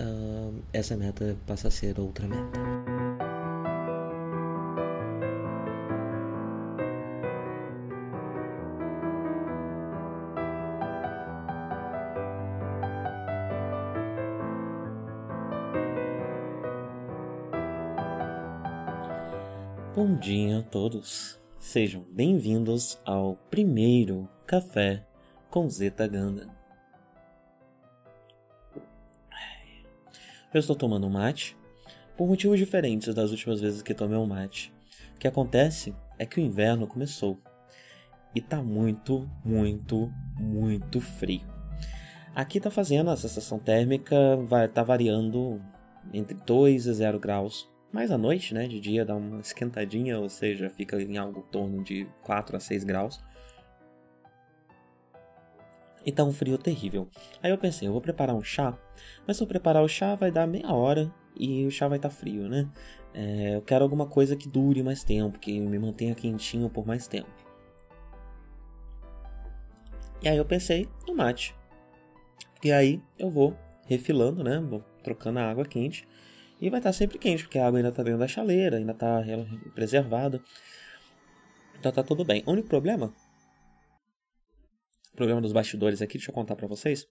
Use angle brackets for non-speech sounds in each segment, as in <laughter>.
uh, essa meta passa a ser outra meta. Bom dia a todos. Sejam bem-vindos ao primeiro café com Zeta Ganda. Eu estou tomando mate por motivos diferentes das últimas vezes que tomei um mate. O que acontece é que o inverno começou e tá muito, muito, muito frio. Aqui tá fazendo a sensação térmica, vai tá variando entre 2 e 0 graus mais à noite, né? De dia dá uma esquentadinha, ou seja, fica em algo em torno de 4 a 6 graus. E tá um frio terrível. Aí eu pensei, eu vou preparar um chá, mas se eu preparar o chá vai dar meia hora e o chá vai estar tá frio, né? É, eu quero alguma coisa que dure mais tempo, que me mantenha quentinho por mais tempo. E aí eu pensei no mate. E aí eu vou refilando, né? Vou trocando a água quente e vai estar sempre quente, porque a água ainda está dentro da chaleira, ainda está preservada. Então tá tudo bem. O único problema, o problema dos bastidores aqui, deixa eu contar para vocês,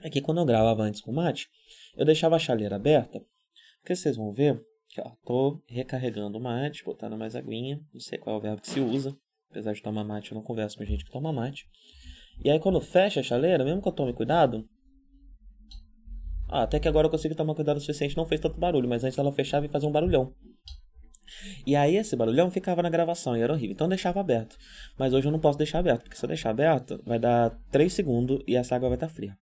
é que quando eu gravava antes com o mate, eu deixava a chaleira aberta, porque vocês vão ver que ó, tô recarregando o mate, botando mais aguinha, não sei qual é o verbo que se usa, apesar de tomar mate, eu não converso com gente que toma mate. E aí quando fecha a chaleira, mesmo que eu tome cuidado, ah, até que agora eu consigo tomar cuidado o suficiente, não fez tanto barulho, mas antes ela fechava e fazia um barulhão. E aí esse barulhão ficava na gravação e era horrível. Então eu deixava aberto. Mas hoje eu não posso deixar aberto, porque se eu deixar aberto, vai dar 3 segundos e essa água vai estar tá fria.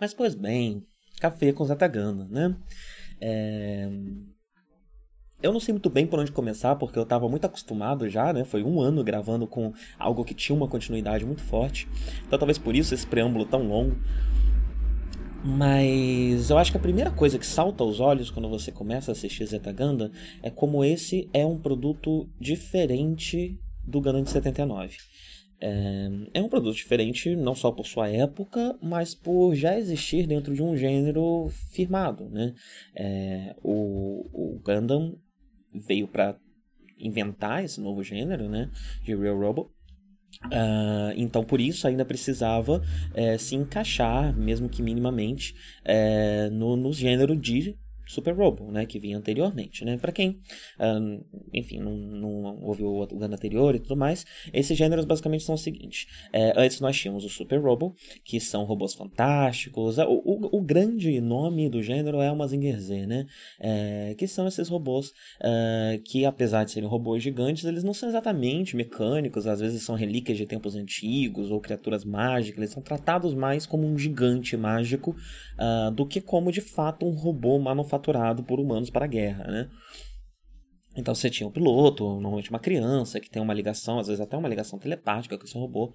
Mas pois bem, café com Zatagana, né? É... Eu não sei muito bem por onde começar, porque eu estava muito acostumado já, né? Foi um ano gravando com algo que tinha uma continuidade muito forte. Então talvez por isso esse preâmbulo tão longo. Mas eu acho que a primeira coisa que salta aos olhos quando você começa a assistir Zeta Ganda é como esse é um produto diferente do Gundam de 79. É, é um produto diferente não só por sua época, mas por já existir dentro de um gênero firmado. Né? É, o, o Gundam veio para inventar esse novo gênero, né, de Real Robot. Uh, então, por isso, ainda precisava é, se encaixar, mesmo que minimamente, é, no, no gênero de Super Robo, né, que vinha anteriormente, né? Para quem, um, enfim, não, não ouviu o ano anterior e tudo mais, esses gêneros basicamente são o seguinte: é, antes nós tínhamos o Super Robo, que são robôs fantásticos. O, o, o grande nome do gênero é o Mazinger Z, né? É, que são esses robôs uh, que, apesar de serem robôs gigantes, eles não são exatamente mecânicos, às vezes são relíquias de tempos antigos ou criaturas mágicas, eles são tratados mais como um gigante mágico uh, do que como de fato um robô manufaturado manufaturado por humanos para a guerra, né? Então você tinha um piloto, normalmente uma criança, que tem uma ligação, às vezes até uma ligação telepática com esse robô.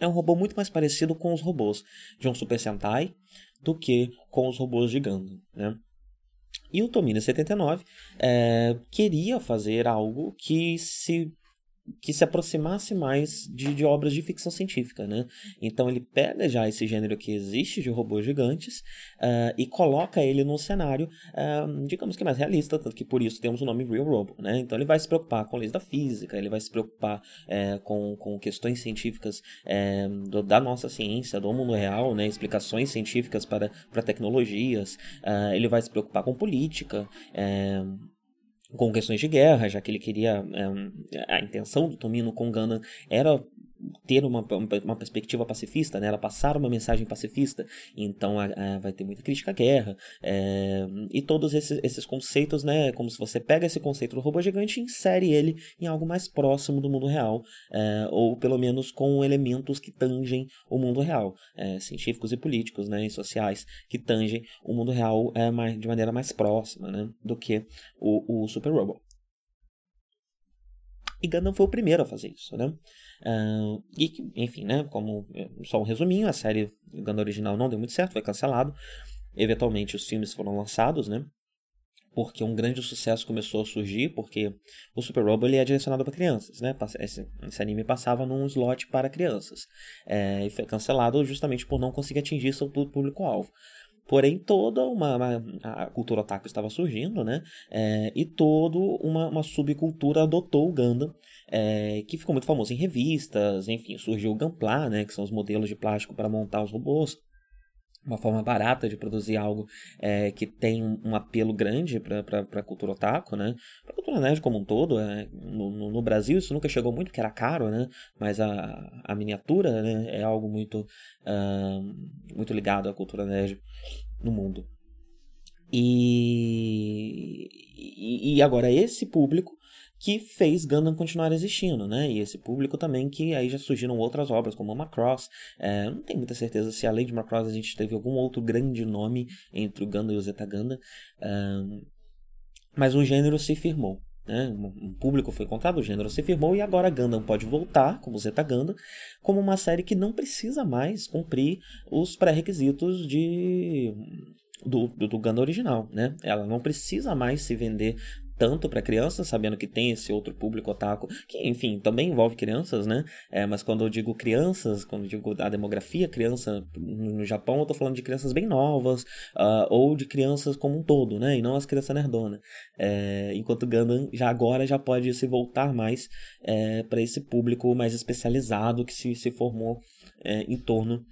É um robô muito mais parecido com os robôs de um Super Sentai do que com os robôs de Gundam, né? E o Tomino 79 é, queria fazer algo que se que se aproximasse mais de, de, obras de ficção científica, né? Então ele pega já esse gênero que existe de robôs gigantes uh, e coloca ele num cenário, uh, digamos que mais realista, tanto que por isso temos o nome Real Robo, né? Então ele vai se preocupar com leis da física, ele vai se preocupar é, com, com questões científicas é, do, da nossa ciência, do mundo real, né? Explicações científicas para, para tecnologias, uh, ele vai se preocupar com política, é, com questões de guerra, já que ele queria. É, a intenção do Tomino com Gundam era ter uma, uma perspectiva pacifista, né? ela passar uma mensagem pacifista, então a, a, vai ter muita crítica à guerra, é, e todos esses, esses conceitos, né? como se você pega esse conceito do robô gigante e insere ele em algo mais próximo do mundo real, é, ou pelo menos com elementos que tangem o mundo real, é, científicos e políticos né? e sociais que tangem o mundo real mais, de maneira mais próxima né? do que o, o Super Robot. E Gundam foi o primeiro a fazer isso, né? Uh, e, enfim, né? Como é, só um resuminho, a série Gundam original não deu muito certo, foi cancelado. Eventualmente os filmes foram lançados, né? Porque um grande sucesso começou a surgir, porque o Super Robo ele é direcionado para crianças, né? Esse, esse, anime passava num slot para crianças. É, e foi cancelado justamente por não conseguir atingir seu público-alvo. Porém, toda uma, uma, a cultura otaku estava surgindo, né? É, e toda uma, uma, subcultura adotou o Gundam, é, que ficou muito famoso em revistas, enfim, surgiu o Gunpla, né? Que são os modelos de plástico para montar os robôs uma forma barata de produzir algo é, que tem um apelo grande para a cultura otaku, né? Para a cultura nerd como um todo. É, no, no, no, Brasil isso nunca chegou muito, porque era caro, né? Mas a, a miniatura né, é algo muito, uh, muito ligado à cultura nerd no mundo. E, e, e agora esse público que fez Gundam continuar existindo, né? E esse público também que aí já surgiram outras obras, como Macross. É, não tenho muita certeza se além de Macross a gente teve algum outro grande nome entre o Gundam e o Zeta Gundam. mas o gênero se firmou. Né? Um público foi encontrado, o gênero se firmou e agora Gundam pode voltar, como Zeta Gundam, como uma série que não precisa mais cumprir os pré-requisitos de do, do, do Gundam original, né? Ela não precisa mais se vender tanto para crianças, sabendo que tem esse outro público otaku, que enfim, também envolve crianças, né? É, mas quando eu digo crianças, quando eu digo a demografia criança no Japão, eu tô falando de crianças bem novas, uh, ou de crianças como um todo, né? E não as crianças nerdonas. É, enquanto Gundam já agora já pode se voltar mais é, para esse público mais especializado que se, se formou é, em torno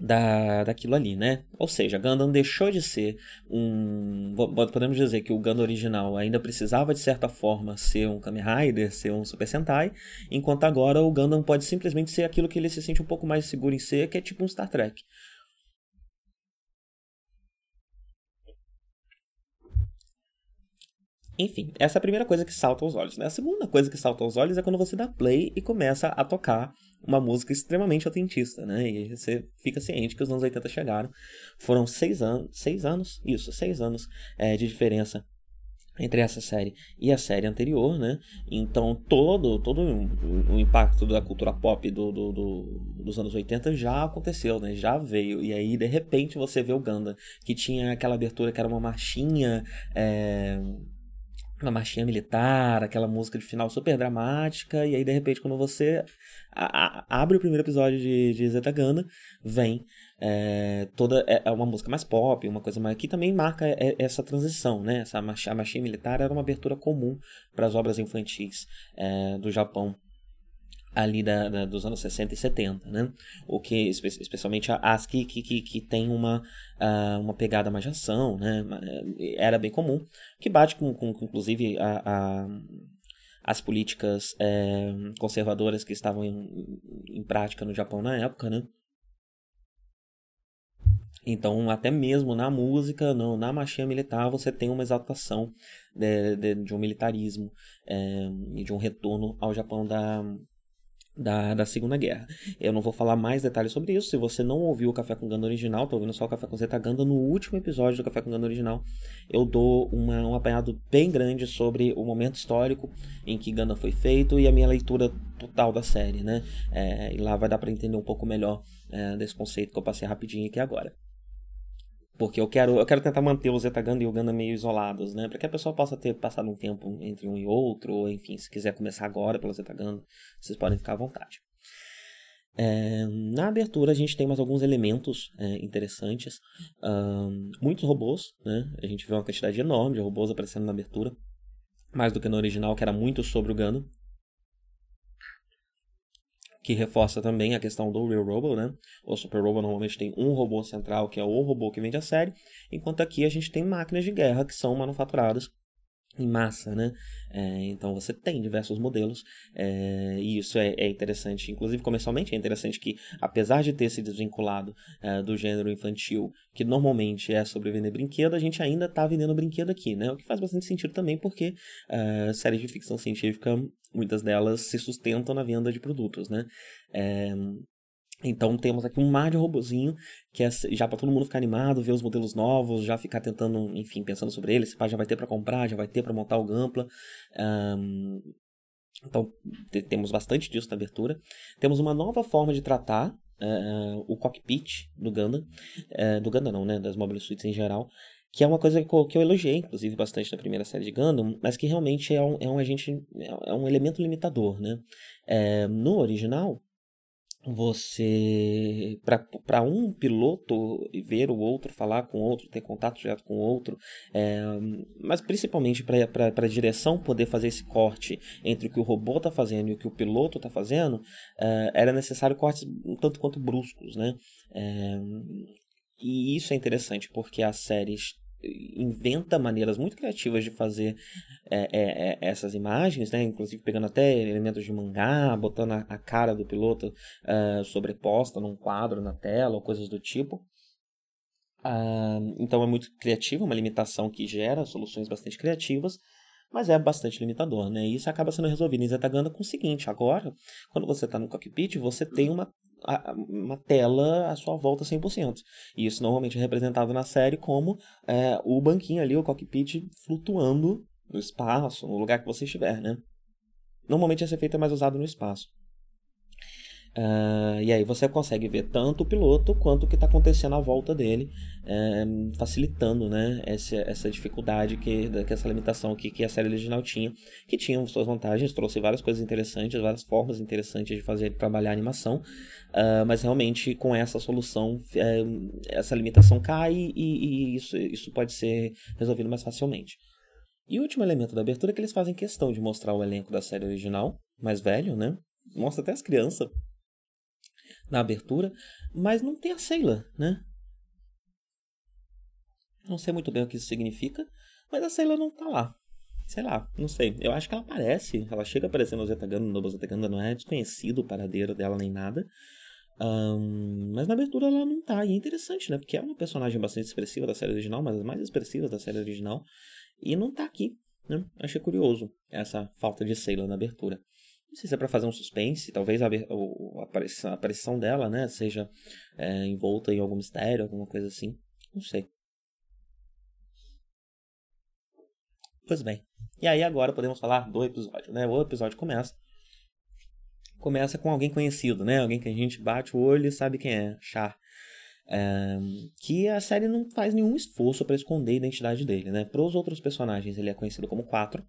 da, daquilo ali, né? Ou seja, Gundam deixou de ser um. Podemos dizer que o Gundam original ainda precisava, de certa forma, ser um Kamen Rider, ser um Super Sentai, enquanto agora o Gundam pode simplesmente ser aquilo que ele se sente um pouco mais seguro em ser, que é tipo um Star Trek. Enfim, essa é a primeira coisa que salta aos olhos. Né? A segunda coisa que salta aos olhos é quando você dá play e começa a tocar uma música extremamente autentista, né? E você fica ciente que os anos 80 chegaram. Foram seis anos, seis anos, isso, seis anos é, de diferença entre essa série e a série anterior, né? Então todo todo o impacto da cultura pop do, do, do, dos anos 80 já aconteceu, né? Já veio e aí de repente você vê o Ganda que tinha aquela abertura que era uma marchinha é uma marchinha militar, aquela música de final super dramática, e aí de repente quando você a, a, abre o primeiro episódio de, de Zeta Ganda, vem é, toda é, é, uma música mais pop, uma coisa mais que também marca é, essa transição, né? Essa a marchinha militar era uma abertura comum para as obras infantis é, do Japão ali da, da, dos anos 60 e 70, né? O que, especialmente as que, que, que tem uma, uh, uma pegada mais de ação, né? Era bem comum, que bate com, com, com inclusive, a, a, as políticas é, conservadoras que estavam em, em prática no Japão na época, né? Então, até mesmo na música, não, na marchinha militar, você tem uma exaltação de, de, de um militarismo é, e de um retorno ao Japão da, da, da Segunda Guerra. Eu não vou falar mais detalhes sobre isso. Se você não ouviu o Café com Ganda original, tá ouvindo só o Café com Zeta Ganda, no último episódio do Café com Ganda original, eu dou uma, um apanhado bem grande sobre o momento histórico em que Ganda foi feito e a minha leitura total da série, né? É, e lá vai dar para entender um pouco melhor é, desse conceito que eu passei rapidinho aqui agora. Porque eu quero, eu quero tentar manter o Zetaganda e o Ganda meio isolados, né? Para que a pessoa possa ter passado um tempo entre um e outro, ou enfim, se quiser começar agora pelo Zetaganda, vocês podem ficar à vontade. É, na abertura a gente tem mais alguns elementos é, interessantes. Um, muitos robôs, né? A gente vê uma quantidade enorme de robôs aparecendo na abertura. Mais do que no original, que era muito sobre o Ganda que reforça também a questão do Real Robo, né? O Super Robo normalmente tem um robô central, que é o robô que vende a série, enquanto aqui a gente tem máquinas de guerra que são manufaturadas em massa, né? É, então você tem diversos modelos é, e isso é, é, interessante. Inclusive, comercialmente é interessante que, apesar de ter se desvinculado é, do gênero infantil, que normalmente é sobre vender brinquedo, a gente ainda está vendendo brinquedo aqui, né? O que faz bastante sentido também, porque é, séries de ficção científica, muitas delas se sustentam na venda de produtos, né? É, então temos aqui um mar de robozinho, que é já para todo mundo ficar animado, ver os modelos novos, já ficar tentando, enfim, pensando sobre eles, se já vai ter para comprar, já vai ter para montar o Gampla. Um, então temos bastante disso na abertura. Temos uma nova forma de tratar uh, o cockpit do Gundam, uh, do Gundam não, né, das Mobile Suits em geral, que é uma coisa que eu, que eu elogiei, inclusive, bastante na primeira série de Gundam, mas que realmente é um, é um agente, é um elemento limitador, né? É, no original, você para um piloto ver o outro falar com o outro ter contato direto com o outro é, mas principalmente para a direção poder fazer esse corte entre o que o robô está fazendo e o que o piloto está fazendo é, era necessário cortes um tanto quanto bruscos né? É, e isso é interessante porque as séries inventa maneiras muito criativas de fazer é, é, é, essas imagens, né? Inclusive pegando até elementos de mangá, botando a, a cara do piloto uh, sobreposta num quadro na tela ou coisas do tipo. Uh, então é muito criativo, uma limitação que gera soluções bastante criativas, mas é bastante limitador, né? E isso acaba sendo resolvido em Zetaganda com o seguinte: agora, quando você está no cockpit, você tem uma uma tela à sua volta 100%. E isso normalmente é representado na série como é, o banquinho ali, o cockpit flutuando no espaço, no lugar que você estiver, né? Normalmente esse efeito é mais usado no espaço. Uh, e aí você consegue ver tanto o piloto quanto o que está acontecendo à volta dele, uh, facilitando né, essa, essa dificuldade, que, que essa limitação que, que a série original tinha, que tinha suas vantagens, trouxe várias coisas interessantes, várias formas interessantes de fazer trabalhar a animação, uh, mas realmente com essa solução, eh, essa limitação cai e, e isso, isso pode ser resolvido mais facilmente. E o último elemento da abertura é que eles fazem questão de mostrar o elenco da série original, mais velho, né? Mostra até as crianças na abertura, mas não tem a Sailor, né? Não sei muito bem o que isso significa, mas a Sailor não tá lá. Sei lá, não sei. Eu acho que ela aparece, ela chega aparecendo no Zetaganda, no Zetaganda não é desconhecido o paradeiro dela nem nada. Um, mas na abertura ela não tá. E é interessante, né? Porque é uma personagem bastante expressiva da série original, mas as mais expressivas da série original. E não tá aqui, né? Achei curioso essa falta de Sailor na abertura. Não sei se é para fazer um suspense, talvez a, a, aparição, a aparição dela, né, seja é, envolta em algum mistério, alguma coisa assim. Não sei. Pois bem. E aí agora podemos falar do episódio, né? O episódio começa começa com alguém conhecido, né? Alguém que a gente bate o olho e sabe quem é, Char. É, que a série não faz nenhum esforço para esconder a identidade dele, né? Para os outros personagens ele é conhecido como Quatro,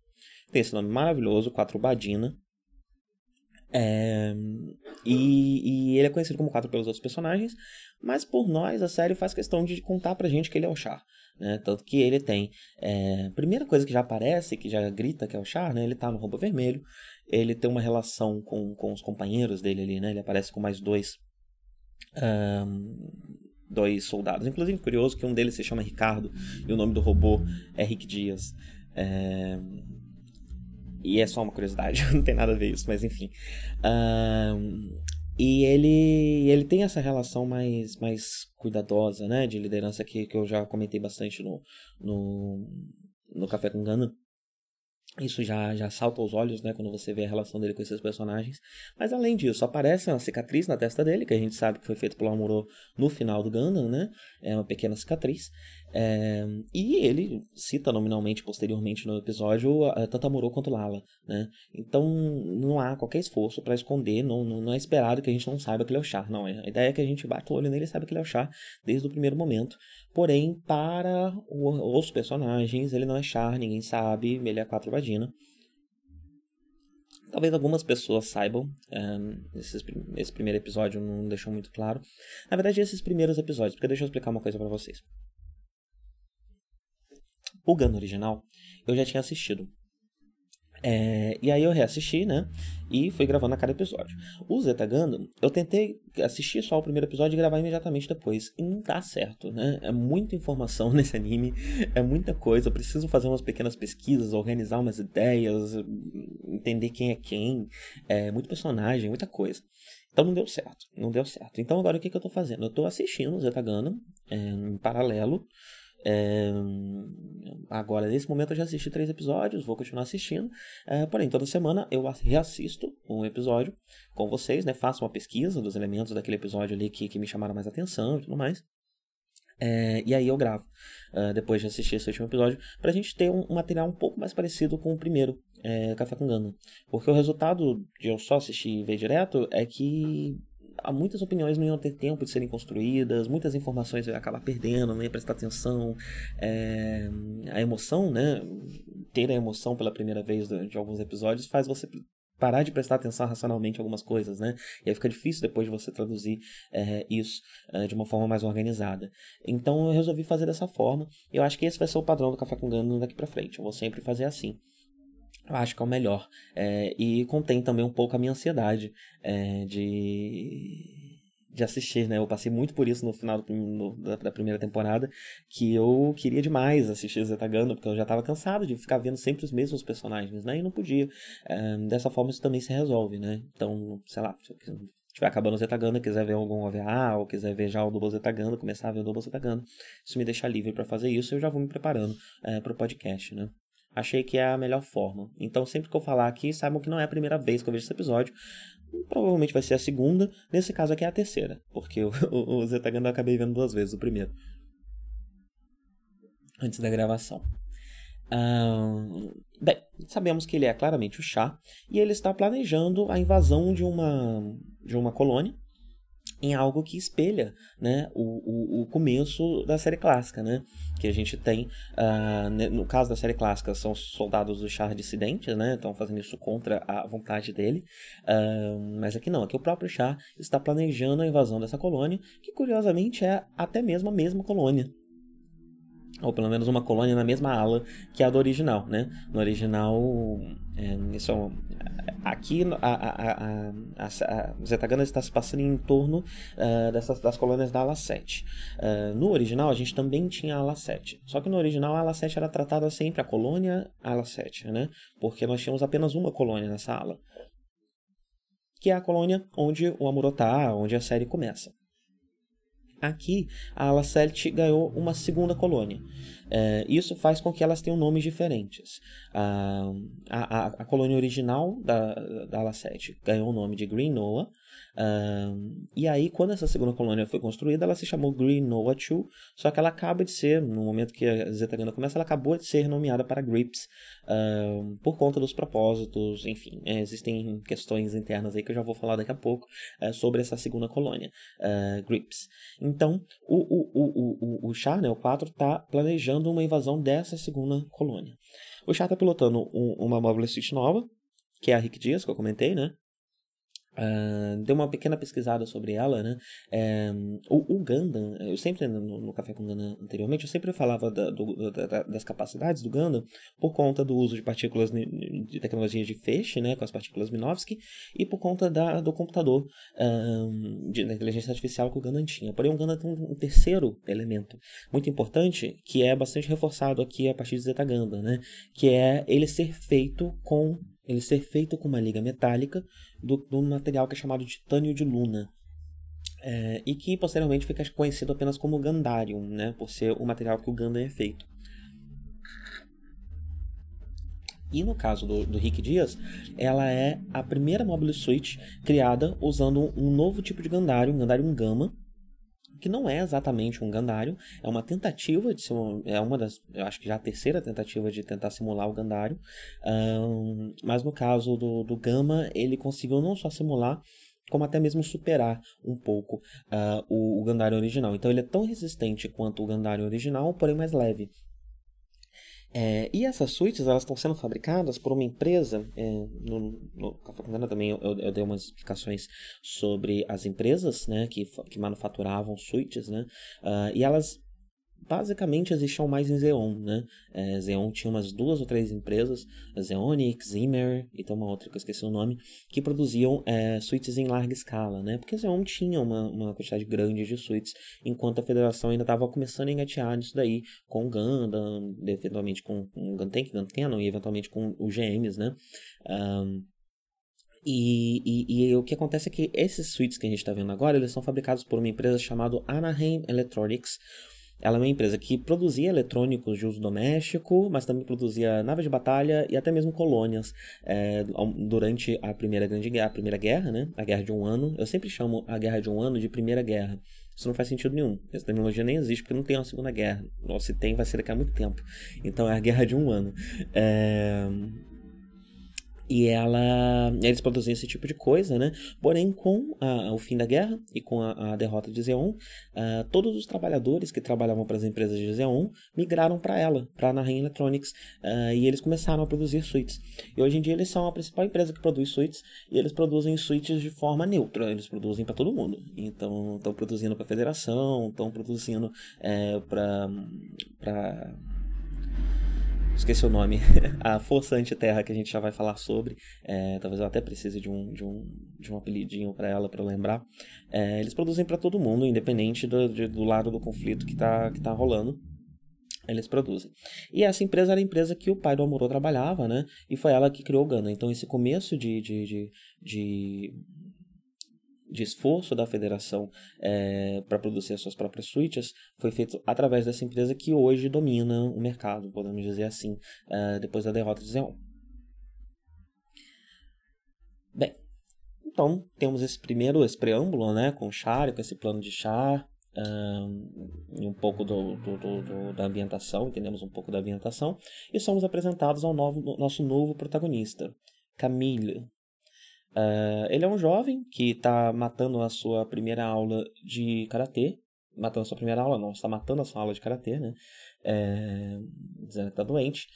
tem esse nome maravilhoso, Quatro Badina, é, e, e, ele é conhecido como Quatro pelos outros personagens, mas por nós a série faz questão de contar pra gente que ele é o Char. Né? Tanto que ele tem. É, primeira coisa que já aparece, que já grita que é o Char, né? ele tá no roubo vermelho. Ele tem uma relação com, com os companheiros dele ali, né? Ele aparece com mais dois. Um, dois soldados. Inclusive, curioso que um deles se chama Ricardo e o nome do robô é Rick Dias. É, e é só uma curiosidade, <laughs> não tem nada a ver isso, mas enfim. Um, e ele, ele tem essa relação mais, mais cuidadosa, né? De liderança que, que eu já comentei bastante no, no, no Café com Gana. Isso já, já salta aos olhos, né, quando você vê a relação dele com esses personagens. Mas além disso, aparece uma cicatriz na testa dele, que a gente sabe que foi feito pelo Amuro no final do Gundam, né? É uma pequena cicatriz. É, e ele cita nominalmente, posteriormente no episódio, tanto Amuro quanto Lala, né? Então não há qualquer esforço para esconder, não, não, não, é esperado que a gente não saiba que ele é o Char, não. A ideia é que a gente bate o olho nele e sabe que ele é o Char desde o primeiro momento. Porém, para os personagens, ele não é Char, ninguém sabe, ele é quatro vagina. Talvez algumas pessoas saibam, um, esses, esse primeiro episódio não deixou muito claro. Na verdade, esses primeiros episódios, porque deixa eu explicar uma coisa para vocês. O Gun original, eu já tinha assistido. É, e aí eu reassisti, né? E fui gravando a cada episódio. O Zeta eu tentei assistir só o primeiro episódio e gravar imediatamente depois. E não dá certo, né? É muita informação <laughs> nesse anime, é muita coisa. Eu preciso fazer umas pequenas pesquisas, organizar umas ideias, entender quem é quem. É muito personagem, muita coisa. Então não deu certo, não deu certo. Então agora o que, que eu tô fazendo? Eu tô assistindo o Zeta é, em paralelo é, agora, nesse momento, eu já assisti três episódios, vou continuar assistindo. É, porém, toda semana eu reassisto um episódio com vocês, né? Faço uma pesquisa dos elementos daquele episódio ali que, que me chamaram mais atenção e tudo mais. É, e aí eu gravo, uh, depois de assistir esse último episódio, pra gente ter um, um material um pouco mais parecido com o primeiro, é, Café com Gano. Porque o resultado de eu só assistir e ver direto é que muitas opiniões não iam ter tempo de serem construídas, muitas informações eu ia acabar perdendo, não ia prestar atenção. É, a emoção, né? Ter a emoção pela primeira vez de, alguns episódios faz você parar de prestar atenção racionalmente em algumas coisas, né? E aí fica difícil depois de você traduzir é, isso é, de uma forma mais organizada. Então eu resolvi fazer dessa forma. Eu acho que esse vai ser o padrão do Café com Gano daqui para frente. Eu vou sempre fazer assim. Eu acho que é o melhor. É, e contém também um pouco a minha ansiedade é, de, de assistir, né? Eu passei muito por isso no final do, no, da, da, primeira temporada, que eu queria demais assistir Zetaganda, porque eu já estava cansado de ficar vendo sempre os mesmos personagens, né? E não podia. É, dessa forma isso também se resolve, né? Então, sei lá, estiver acabando o Zetaganda, quiser ver algum OVA, ou quiser ver já o Double Zetaganda, começar a ver o Double Zetaganda, isso me deixa livre para fazer isso, eu já vou me preparando é, para o podcast, né? Achei que é a melhor forma. Então, sempre que eu falar aqui, saibam que não é a primeira vez que eu vejo esse episódio. Provavelmente vai ser a segunda. Nesse caso aqui é a terceira. Porque <laughs> o, o, o Zetaganda eu acabei vendo duas vezes, o primeiro. Antes da gravação. bem, sabemos que ele é claramente o chá. E ele está planejando a invasão de uma, de uma colônia em algo que espelha né, o, o, o, começo da série clássica, né? Que a gente tem, uh, no caso da série clássica, são soldados do Char dissidentes, né? Estão fazendo isso contra a vontade dele. Uh, mas aqui não, aqui o próprio Char está planejando a invasão dessa colônia, que curiosamente é até mesmo a mesma colônia ou pelo menos uma colônia na mesma ala que a do original, né? No original, é, isso é aqui a, a, a, a, Zetagana está se passando em torno uh, dessas, das colônias da ala 7. Uh, é, no original, a gente também tinha a ala 7. Só que no original, a ala 7 era tratada sempre a colônia ala 7, né? Porque nós tínhamos apenas uma colônia nessa ala. Que é a colônia onde o Amurotá, onde a série começa. Aqui, a ala 7 ganhou uma segunda colônia. É, isso faz com que elas tenham nomes diferentes. A, a, a colônia original da, da ala 7 ganhou o nome de Green Noah, e aí, quando essa segunda colônia foi construída, ela se chamou Green Noah 2, só que ela acaba de ser, no momento que a Zetaganda começa, ela acabou de ser nomeada para Grips, por conta dos propósitos, enfim, é, existem questões internas aí que eu já vou falar daqui a pouco é, sobre essa segunda colônia, uh, Grips. Então, o, o, o, o, o Char, né, o 4, está planejando uma invasão dessa segunda colônia. O Char está pilotando um, uma Mobile Suit nova, que é a Rick Dias, que eu comentei, né? Uh, dei uma pequena pesquisada sobre ela, né? É, o, o, Gundam, eu sempre no, no, Café com Gundam anteriormente, eu sempre falava da, do, da, das capacidades do Gundam por conta do uso de partículas de tecnologia de feixe, né? Com as partículas Minovsky, e por conta da, do computador de, da inteligência artificial que o Gundam tinha. Porém, o Gundam tem um, um, terceiro elemento muito importante que é bastante reforçado aqui a partir de Zeta Gundam, né? Que é ele ser feito com ele ser feito com uma liga metálica do, do material que é chamado de titânio de luna. É, e que posteriormente fica conhecido apenas como Gandarium, né, por ser o material que o Gundam é feito. E no caso do, do Rick Dias, ela é a primeira Mobile Suit criada usando um novo tipo de Gandarium, Gandarium Gamma, que não é exatamente um Gandarium, é uma tentativa de simular, é uma das, eu acho que já a terceira tentativa de tentar simular o Gandarium, um, mas no caso do, do Gama, ele conseguiu não só simular, como até mesmo superar um pouco uh, o, o Gandarium original. Então ele é tão resistente quanto o Gandarium original, porém mais leve. É, e essas suítes elas estão sendo fabricadas por uma empresa. É, no, no Café também eu, eu, dei umas explicações sobre as empresas né, que, que manufaturavam suítes, né, uh, e elas basicamente existiam mais em Xeon, né? É, Xeon tinha umas duas ou três empresas, Xeonix, Zimmer e tem uma outra que eu esqueci o nome, que produziam é, suítes em larga escala, né? Porque Xeon tinha uma, uma quantidade grande de suítes, enquanto a federação ainda estava começando a engatear nisso daí, com Gundam, eventualmente com o Guntank, Guncanon e eventualmente com os GMs, né? Um, e, e, e, o que acontece é que esses suítes que a gente está vendo agora, eles são fabricados por uma empresa chamada Anaheim Electronics. Ela é uma empresa que produzia eletrônicos de uso doméstico, mas também produzia naves de batalha e até mesmo colônias é, durante a primeira grande guerra, a primeira guerra, né? A guerra de um ano. Eu sempre chamo a guerra de um ano de primeira guerra. Isso não faz sentido nenhum. Essa terminologia nem existe porque não tem uma segunda guerra. Ou se tem, vai ser daqui a muito tempo. Então é a guerra de um ano. É... E ela, eles produziam esse tipo de coisa, né? Porém, com a, o fim da guerra e com a, a derrota de Zeon, uh, todos os trabalhadores que trabalhavam para as empresas de Zeon migraram para ela, para a Nahin Electronics, uh, e eles começaram a produzir suítes. E hoje em dia eles são a principal empresa que produz suítes, e eles produzem suítes de forma neutra, eles produzem para todo mundo. Então, estão produzindo para a federação, estão produzindo é, para esqueci o nome, <laughs> a Força Antiterra que a gente já vai falar sobre, é, talvez eu até precise de um, de um, de um apelidinho para ela para lembrar. É, eles produzem para todo mundo, independente do, de, do lado do conflito que está que tá rolando. Eles produzem. E essa empresa era a empresa que o pai do Amorô trabalhava, né? E foi ela que criou o Gana. Então, esse começo de, de, de, de de esforço da federação é, para produzir as suas próprias suítes foi feito através dessa empresa que hoje domina o mercado, podemos dizer assim, é, depois da derrota de Xeon. Bem, então temos esse primeiro esse preâmbulo né, com o Char, com esse plano de Char, um, um pouco do, do, do, da ambientação, entendemos um pouco da ambientação, e somos apresentados ao novo, nosso novo protagonista, Camille, Uh, ele é um jovem que está matando a sua primeira aula de karatê. Matando a sua primeira aula, não, está matando a sua aula de karatê, né? É, dizendo que está doente.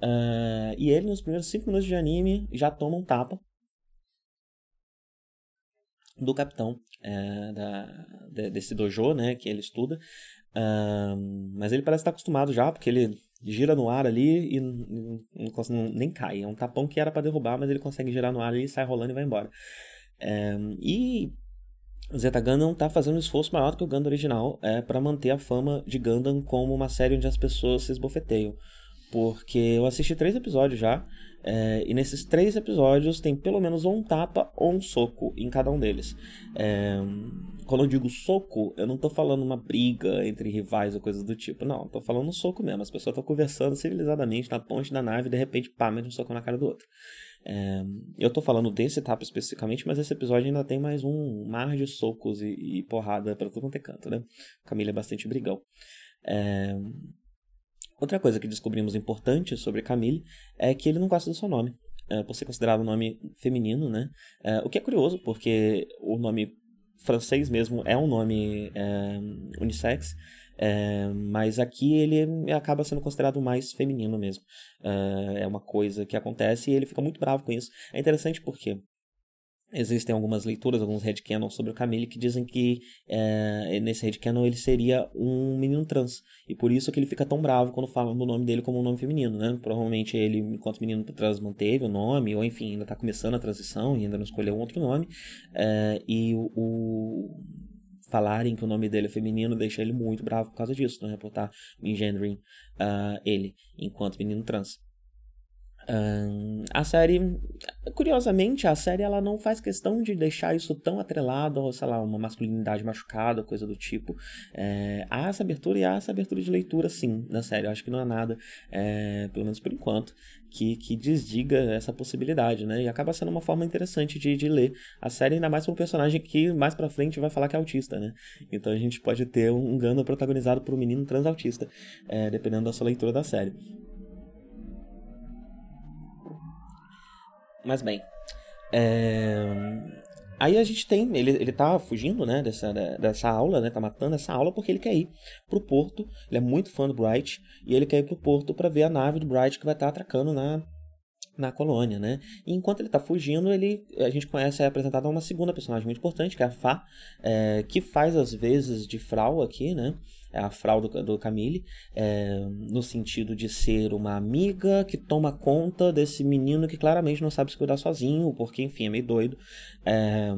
Uh, e ele, nos primeiros 5 minutos de anime, já toma um tapa do capitão é, da, de, desse dojo, né? Que ele estuda. Uh, mas ele parece estar acostumado já, porque ele gira no ar ali e não, nem cai. É um tapão que era para derrubar, mas ele consegue girar no ar e sai rolando e vai embora. É, e o Zeta Gundam tá fazendo um esforço maior do que o Gundam original é, para manter a fama de Gundam como uma série onde as pessoas se esbofeteiam. Porque eu assisti três episódios já, é, e nesses três episódios tem pelo menos um tapa ou um soco em cada um deles. É, quando eu digo soco, eu não tô falando uma briga entre rivais ou coisas do tipo. Não, tô falando um soco mesmo. As pessoas estão conversando civilizadamente na ponte da nave e de repente, pá, mete um soco na cara do outro. É, eu tô falando desse etapa especificamente, mas esse episódio ainda tem mais um mar de socos e, e porrada para todo quanto é canto, né? Camila é bastante brigão. É... Outra coisa que descobrimos importante sobre Camille é que ele não gosta do seu nome. É, por ser considerado um nome feminino, né? É, o que é curioso, porque o nome francês mesmo é um nome é, unissex, é, mas aqui ele acaba sendo considerado mais feminino mesmo. É, é uma coisa que acontece e ele fica muito bravo com isso. É interessante porque Existem algumas leituras, alguns headcanons sobre o Camille que dizem que é, nesse headcanon ele seria um menino trans. E por isso que ele fica tão bravo quando falam do nome dele como um nome feminino, né? Provavelmente ele, enquanto menino trans, manteve o nome, ou enfim, ainda está começando a transição e ainda não escolheu outro nome. É, e o, o, falarem que o nome dele é feminino deixa ele muito bravo por causa disso, né? Por estar engendering uh, ele enquanto menino trans a série, curiosamente, a série ela não faz questão de deixar isso tão atrelado a, sei lá, uma masculinidade machucada, coisa do tipo. É, há essa abertura e há essa abertura de leitura, sim, na série. Eu acho que não há nada, é, pelo menos por enquanto, que, que desdiga essa possibilidade, né? E acaba sendo uma forma interessante de, de ler a série, ainda mais para um personagem que mais pra frente vai falar que é autista, né? Então a gente pode ter um Ganda protagonizado por um menino transautista, é, dependendo da sua leitura da série. Mas bem. É... Aí a gente tem, ele, ele tá fugindo, né, dessa, dessa aula, né, tá matando essa aula porque ele quer ir pro porto, ele é muito fã do Bright, e ele quer ir pro porto para ver a nave do Bright que vai estar tá atracando na, na colônia, né? E enquanto ele tá fugindo, ele, a gente conhece, é apresentada uma segunda personagem muito importante, que é a Fá, é, que faz às vezes de Frau aqui, né? É a Frau do, do Camille, é, no sentido de ser uma amiga que toma conta desse menino que claramente não sabe se cuidar sozinho, porque, enfim, é meio doido. É,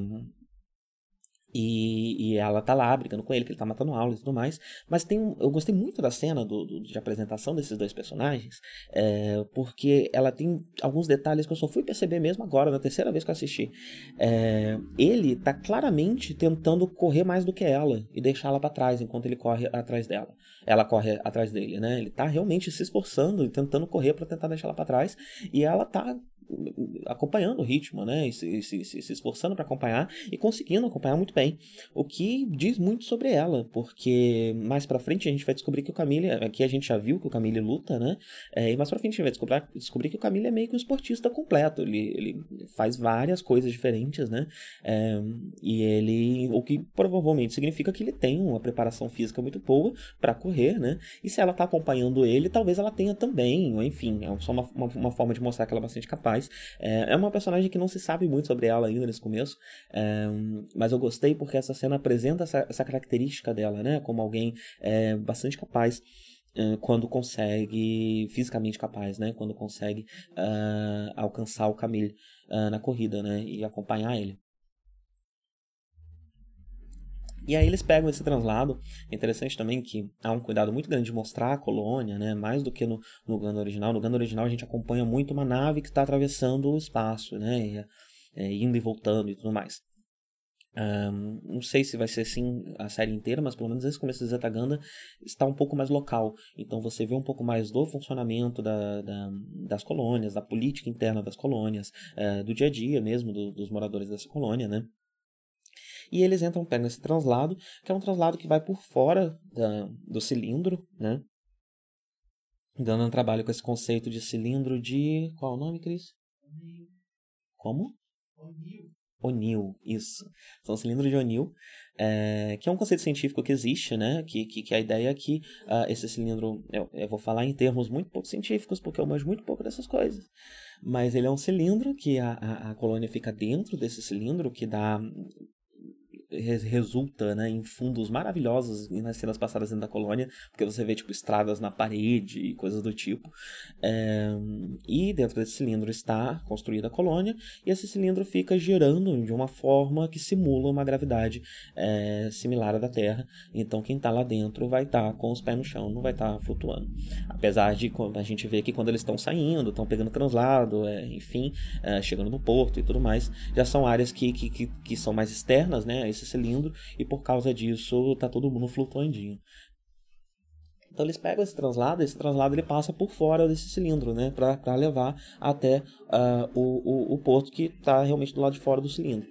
e, e, ela tá lá brigando com ele, que ele tá matando aula e tudo mais. Mas tem um, eu gostei muito da cena do, do de apresentação desses dois personagens, é, porque ela tem alguns detalhes que eu só fui perceber mesmo agora, na terceira vez que eu assisti. É, ele tá claramente tentando correr mais do que ela e deixá-la para trás enquanto ele corre atrás dela. Ela corre atrás dele, né? Ele tá realmente se esforçando e tentando correr para tentar deixá-la para trás. E ela tá acompanhando o ritmo, né? E se, se, se, esforçando para acompanhar e conseguindo acompanhar muito bem. O que diz muito sobre ela, porque mais para frente a gente vai descobrir que o Camille, aqui a gente já viu que o Camille luta, né? É, e mais para frente a gente vai descobrir, descobrir que o Camille é meio que um esportista completo. Ele, ele faz várias coisas diferentes, né? É, e ele, o que provavelmente significa que ele tem uma preparação física muito boa para correr, né? E se ela tá acompanhando ele, talvez ela tenha também, enfim, é só uma, uma, uma forma de mostrar que ela é bastante capaz faz. É, é uma personagem que não se sabe muito sobre ela ainda nesse começo, é, mas eu gostei porque essa cena apresenta essa, essa característica dela, né? Como alguém é, bastante capaz é, quando consegue fisicamente capaz, né? Quando consegue uh, alcançar o Camille uh, na corrida, né? E acompanhar ele. E aí eles pegam esse translado. É interessante também que há um cuidado muito grande de mostrar a colônia, né? Mais do que no, no Ganda original. No Ganda original a gente acompanha muito uma nave que está atravessando o espaço, né? E, é, indo e voltando e tudo mais. Um, não sei se vai ser assim a série inteira, mas pelo menos esse começo de Zetaganda está um pouco mais local. Então você vê um pouco mais do funcionamento da, da, das colônias, da política interna das colônias, uh, do dia a dia mesmo do, dos moradores dessa colônia, né? E eles entram, pegam esse translado, que é um translado que vai por fora da, do cilindro, né? Dando um trabalho com esse conceito de cilindro de. Qual é o nome, Cris? Como? Onil. Onil, isso. São cilindros de Onil, é, que é um conceito científico que existe, né? Que, que, que a ideia é que uh, esse cilindro, eu, eu, vou falar em termos muito pouco científicos, porque eu manjo muito pouco dessas coisas. Mas ele é um cilindro que a, a, a colônia fica dentro desse cilindro, que dá resulta né, em fundos maravilhosos nas cenas passadas dentro da colônia, porque você vê tipo estradas na parede e coisas do tipo. É, e dentro desse cilindro está construída a colônia, e esse cilindro fica girando de uma forma que simula uma gravidade é, similar à da Terra. Então quem está lá dentro vai estar tá com os pés no chão, não vai estar tá flutuando. Apesar de a gente ver que quando eles estão saindo, estão pegando translado, é, enfim, é, chegando no porto e tudo mais, já são áreas que, que, que, que são mais externas, né? Esse cilindro e por causa disso tá todo mundo flutuandinho. Então eles pegam esse translado, esse translado ele passa por fora desse cilindro, né, para levar até uh, o, o, o porto que está realmente do lado de fora do cilindro.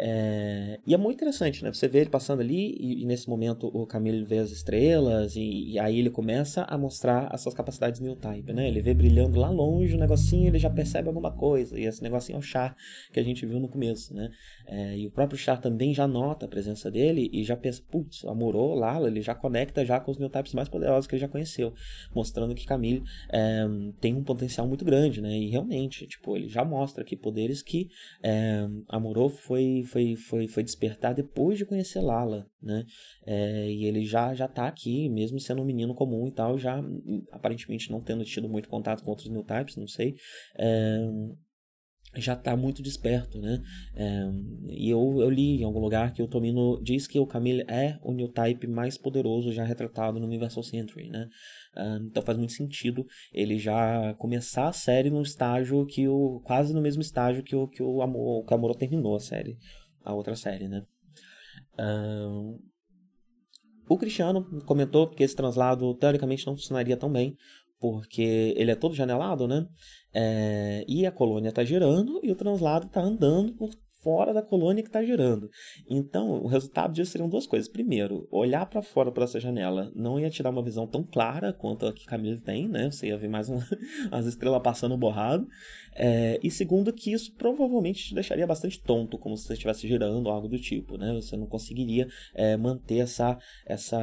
É, e é muito interessante, né? Você vê ele passando ali e, e nesse momento o Camilo vê as estrelas e, e, aí ele começa a mostrar as suas capacidades new type, né? Ele vê brilhando lá longe o negocinho, ele já percebe alguma coisa e esse negocinho é o Char que a gente viu no começo, né? É, e o próprio Char também já nota a presença dele e já pensa, putz, amorou lá, ele já conecta já com os new types mais poderosos que ele já conheceu, mostrando que Camille é, tem um potencial muito grande, né? E realmente, tipo, ele já mostra que poderes que é, Amorou foi foi, foi, foi despertar depois de conhecer Lala, né? É, e ele já já tá aqui, mesmo sendo um menino comum e tal, já aparentemente não tendo tido muito contato com outros new types, não sei. É, já está muito desperto, né? É, e eu, eu li em algum lugar que o Tomino diz que o Camille é o new type mais poderoso já retratado no Universal Century, né? É, então faz muito sentido ele já começar a série no estágio que o quase no mesmo estágio que o que o Amor, que o Amor terminou a série, a outra série, né? É, o Cristiano comentou que esse translado teoricamente não funcionaria tão bem, porque ele é todo janelado, né? É, e a colônia está girando e o translado está andando por fora da colônia que está girando. Então, o resultado disso seriam duas coisas. Primeiro, olhar para fora por essa janela não ia te dar uma visão tão clara quanto a que Camille tem, né? Você ia ver mais um, <laughs> as estrelas passando borrado. É, e segundo, que isso provavelmente te deixaria bastante tonto, como se você estivesse girando ou algo do tipo, né? Você não conseguiria é, manter essa, essa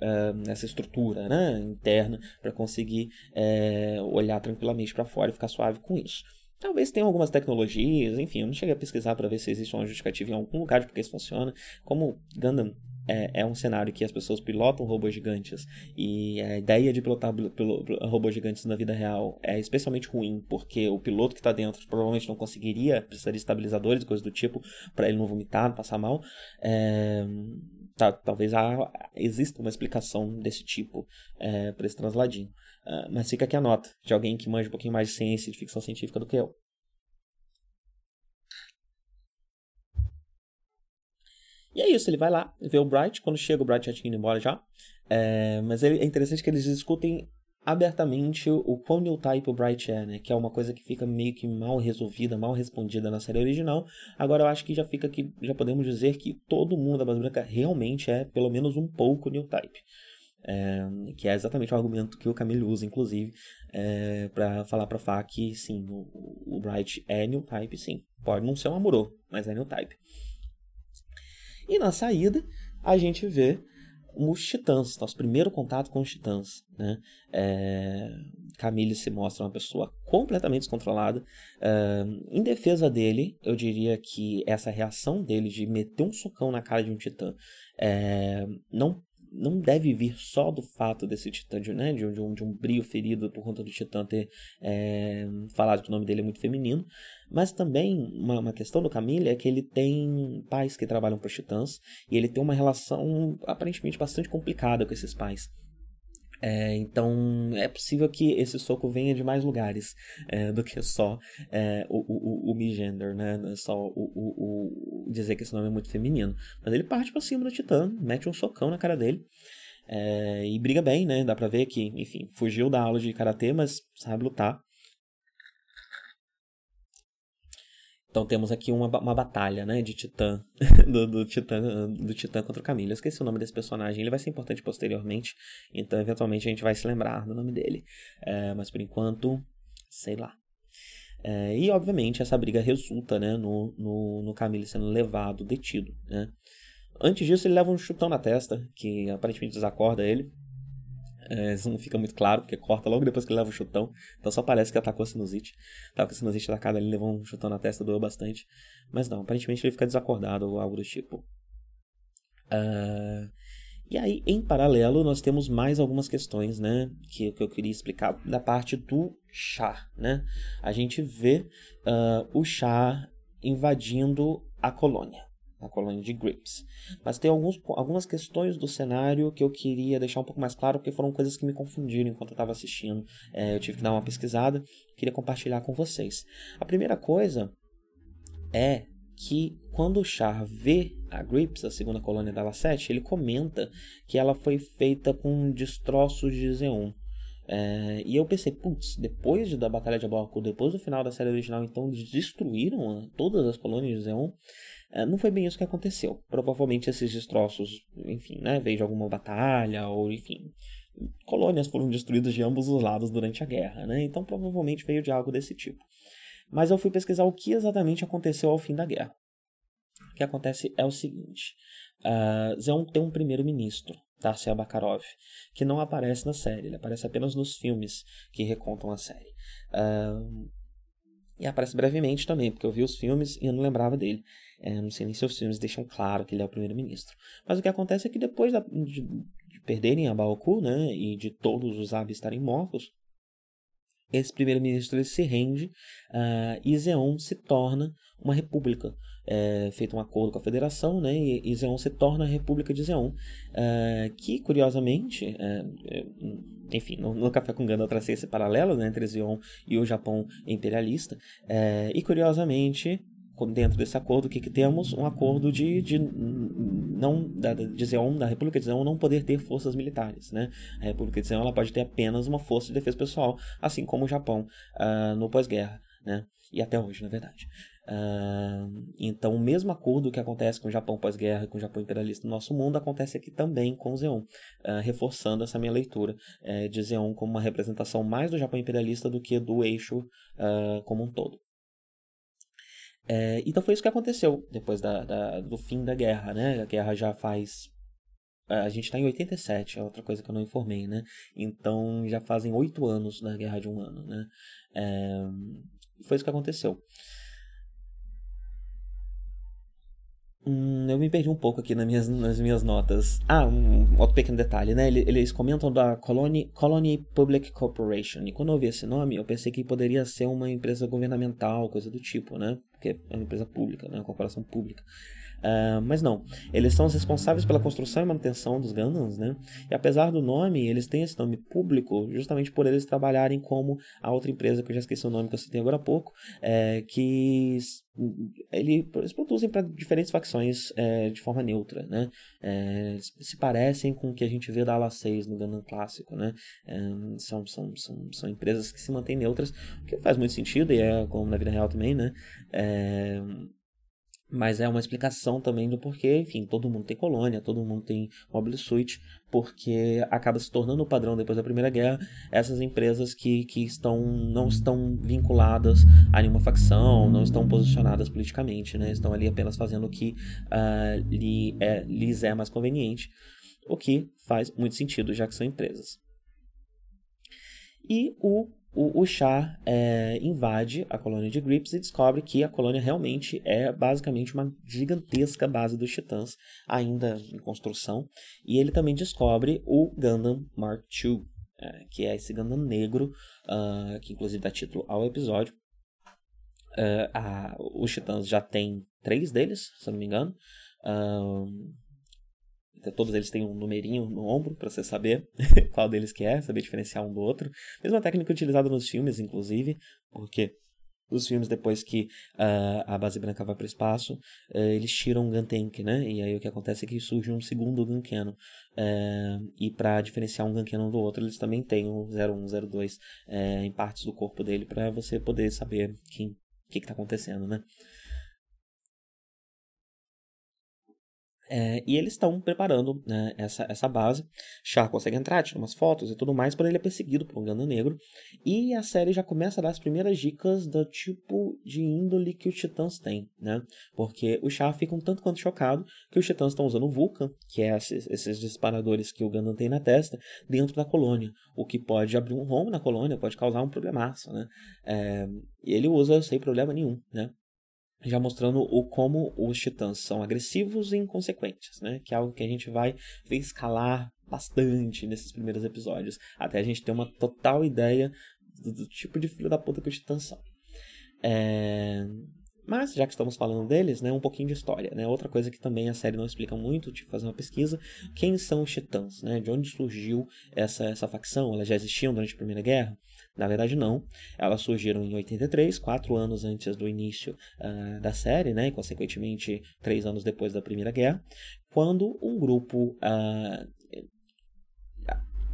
uh, nessa estrutura né, interna para conseguir uh, olhar tranquilamente para fora e ficar suave com isso. Talvez tenha algumas tecnologias, enfim, eu não cheguei a pesquisar para ver se existe uma justificativa em algum lugar de porque isso funciona. Como Gundam é, é, um cenário que as pessoas pilotam robôs gigantes e a ideia de pilotar robôs gigantes na vida real é especialmente ruim porque o piloto que está dentro provavelmente não conseguiria, precisaria de estabilizadores, coisas do tipo, para ele não vomitar, não passar mal. É, tá, talvez há, exista uma explicação desse tipo é, para esse transladinho. Uh, mas fica aqui a nota de alguém que manja um pouquinho mais de ciência e de ficção científica do que eu. E é isso, ele vai lá, vê o Bright, quando chega o Bright já tinha ido embora já. É, mas é interessante que eles discutem abertamente o quão new type o Bright é, né? Que é uma coisa que fica meio que mal resolvida, mal respondida na série original. Agora eu acho que já fica que já podemos dizer que todo mundo da Base Branca realmente é pelo menos um pouco new type. É, que é exatamente o argumento que o Camille usa, inclusive, é, para falar para Fá que sim, o, o, Bright é new type, sim. Pode não ser um Amuro, mas é new type. E na saída, a gente vê os titãs, nosso primeiro contato com os titãs. Né? É, Camille se mostra uma pessoa completamente descontrolada. É, em defesa dele, eu diria que essa reação dele de meter um socão na cara de um titã é, não não deve vir só do fato desse titã, de, né, de, um, de um brilho ferido por conta do titã ter é, falado que o nome dele é muito feminino, mas também uma, uma questão do Camille é que ele tem pais que trabalham para os titãs e ele tem uma relação aparentemente bastante complicada com esses pais. É, então é possível que esse soco venha de mais lugares é, do que só é, o, o, o, o né? É só o, o, o, dizer que esse nome é muito feminino. Mas ele parte pra cima do Titã, mete um socão na cara dele. É, e briga bem, né? Dá pra ver que, enfim, fugiu da aula de karatê, mas sabe lutar. Então temos aqui uma, uma batalha, né, de Titã, <laughs> do, do, Titã, do Titã contra o Camilo. Eu esqueci o nome desse personagem, ele vai ser importante posteriormente, então eventualmente a gente vai se lembrar do nome dele. É, mas por enquanto, sei lá. É, e obviamente essa briga resulta, né, no, no, no Camilo sendo levado, detido, né. Antes disso ele leva um chutão na testa, que aparentemente desacorda ele. É, isso não fica muito claro, porque corta logo depois que ele leva o chutão. Então só parece que atacou a sinusite. Tava com a sinusite atacada, ele levou um chutão na testa, doeu bastante. Mas não, aparentemente ele fica desacordado ou algo do tipo. Uh, e aí, em paralelo, nós temos mais algumas questões, né? Que, que eu queria explicar da parte do chá, né? A gente vê uh, o chá invadindo a colônia na colônia de Grips. Mas tem alguns, algumas questões do cenário que eu queria deixar um pouco mais claro, porque foram coisas que me confundiram enquanto eu estava assistindo. É, eu tive que dar uma pesquisada, queria compartilhar com vocês. A primeira coisa é que quando o Char vê a Grips, a segunda colônia da Lassette, ele comenta que ela foi feita com destroços de Zeon. É, e eu pensei, putz, depois da Batalha de Abaku, depois do final da série original, então eles destruíram todas as colônias de Zeon. É, não foi bem isso que aconteceu. Provavelmente esses destroços, enfim, né, veio de alguma batalha ou, enfim, colônias foram destruídas de ambos os lados durante a guerra, né? Então provavelmente veio de algo desse tipo. Mas eu fui pesquisar o que exatamente aconteceu ao fim da guerra. O que acontece é o seguinte: uh, Zeon tem um primeiro-ministro, Tarsila Bakarov, que não aparece na série, ele aparece apenas nos filmes que recontam a série. Uh, e aparece brevemente também, porque eu vi os filmes e eu não lembrava dele. É, não sei nem se os filmes deixam claro que ele é o primeiro-ministro. Mas o que acontece é que depois da, de, de, perderem a Baoku, né, e de todos os Abis estarem mortos, esse primeiro-ministro se rende uh, e Zeon se torna uma república. É, feito um acordo com a federação, né, e, Zeon se torna a República de Zeon, uh, que curiosamente, uh, enfim, no, no, Café com Ganda eu tracei esse paralelo né, entre Zeon e o Japão imperialista, e curiosamente dentro desse acordo, o que, que temos? Um acordo de, de não da, de Zeon, da República de Zeon não poder ter forças militares, né? A República de Zeon ela pode ter apenas uma força de defesa pessoal, assim como o Japão uh, no pós-guerra, né? E até hoje, na verdade. Uh, então, o mesmo acordo que acontece com o Japão pós-guerra com o Japão imperialista no nosso mundo acontece aqui também com Zeon, uh, reforçando essa minha leitura uh, de Zeon como uma representação mais do Japão imperialista do que do eixo como um todo. É, então foi isso que aconteceu depois da, da, do fim da guerra, né? A guerra já faz a gente está em 87, é outra coisa que eu não informei, né? Então já fazem oito anos da Guerra de um Ano, né? É, foi isso que aconteceu. Hum, eu me perdi um pouco aqui nas minhas, nas minhas notas. Ah, um outro pequeno detalhe, né? Eles comentam da Colony, Colony Public Corporation. E quando eu ouvi esse nome, eu pensei que poderia ser uma empresa governamental, coisa do tipo, né? Porque é uma empresa pública, né? Uma corporação pública. Uh, mas não, eles são os responsáveis pela construção e manutenção dos Gundams, né? E apesar do nome, eles têm esse nome público justamente por eles trabalharem como a outra empresa que eu já esqueci o nome que eu citei agora há pouco, é, que ele, eles produzem para diferentes facções é, de forma neutra, né? É, se parecem com o que a gente vê da Ala 6 no Gundam clássico, né? É, são, são, são, são empresas que se mantêm neutras, o que faz muito sentido e é como na vida real também, né? Mas é uma explicação também do porquê, enfim, todo mundo tem colônia, todo mundo tem mobile suite, porque acaba se tornando o padrão depois da Primeira Guerra, essas empresas que, que estão, não estão vinculadas a nenhuma facção, não estão posicionadas politicamente, né? estão ali apenas fazendo o que uh, lhe é, lhes é mais conveniente, o que faz muito sentido, já que são empresas. E o o, o é, invade a colônia de Grips e descobre que a colônia realmente é basicamente uma gigantesca base dos Titãs, ainda em construção. E ele também descobre o Gundam Mark II, é, que é esse Gundam negro, uh, que inclusive dá título ao episódio. Uh, a, os Titãs já tem três deles, se não me engano. Uh, Todos eles têm um numerinho no ombro para você saber <laughs> qual deles que é, saber diferenciar um do outro. Mesma técnica utilizada nos filmes, inclusive, porque os filmes depois que uh, a base branca vai para o espaço, uh, eles tiram um Gun Tank, né? E aí o que acontece é que surge um segundo Gun Cannon. Uh, e para diferenciar um Cannon do outro, eles também têm o 01, 02 em partes do corpo dele para você poder saber o que está acontecendo, né? É, e eles estão preparando né, essa, essa base. Char consegue entrar, tira umas fotos e tudo mais, porém ele é perseguido por um Ganda Negro. E a série já começa a dar as primeiras dicas do tipo de índole que os titãs têm, né? Porque o Char fica um tanto quanto chocado que os titãs estão usando o Vulcan, que é esses, esses disparadores que o Gundam tem na testa, dentro da colônia. O que pode abrir um rombo na colônia, pode causar um problemaço, né? É, e ele usa sem problema nenhum, né? Já mostrando o como os titãs são agressivos e inconsequentes, né? Que é algo que a gente vai escalar bastante nesses primeiros episódios, até a gente ter uma total ideia do, do tipo de filho da puta que os titãs são. É... Mas, já que estamos falando deles, né, um pouquinho de história. Né? Outra coisa que também a série não explica muito, tive que fazer uma pesquisa, quem são os titãs? Né? De onde surgiu essa, essa facção? Elas já existiam durante a Primeira Guerra? Na verdade, não. Elas surgiram em 83, quatro anos antes do início uh, da série, né? e consequentemente três anos depois da Primeira Guerra, quando um grupo uh,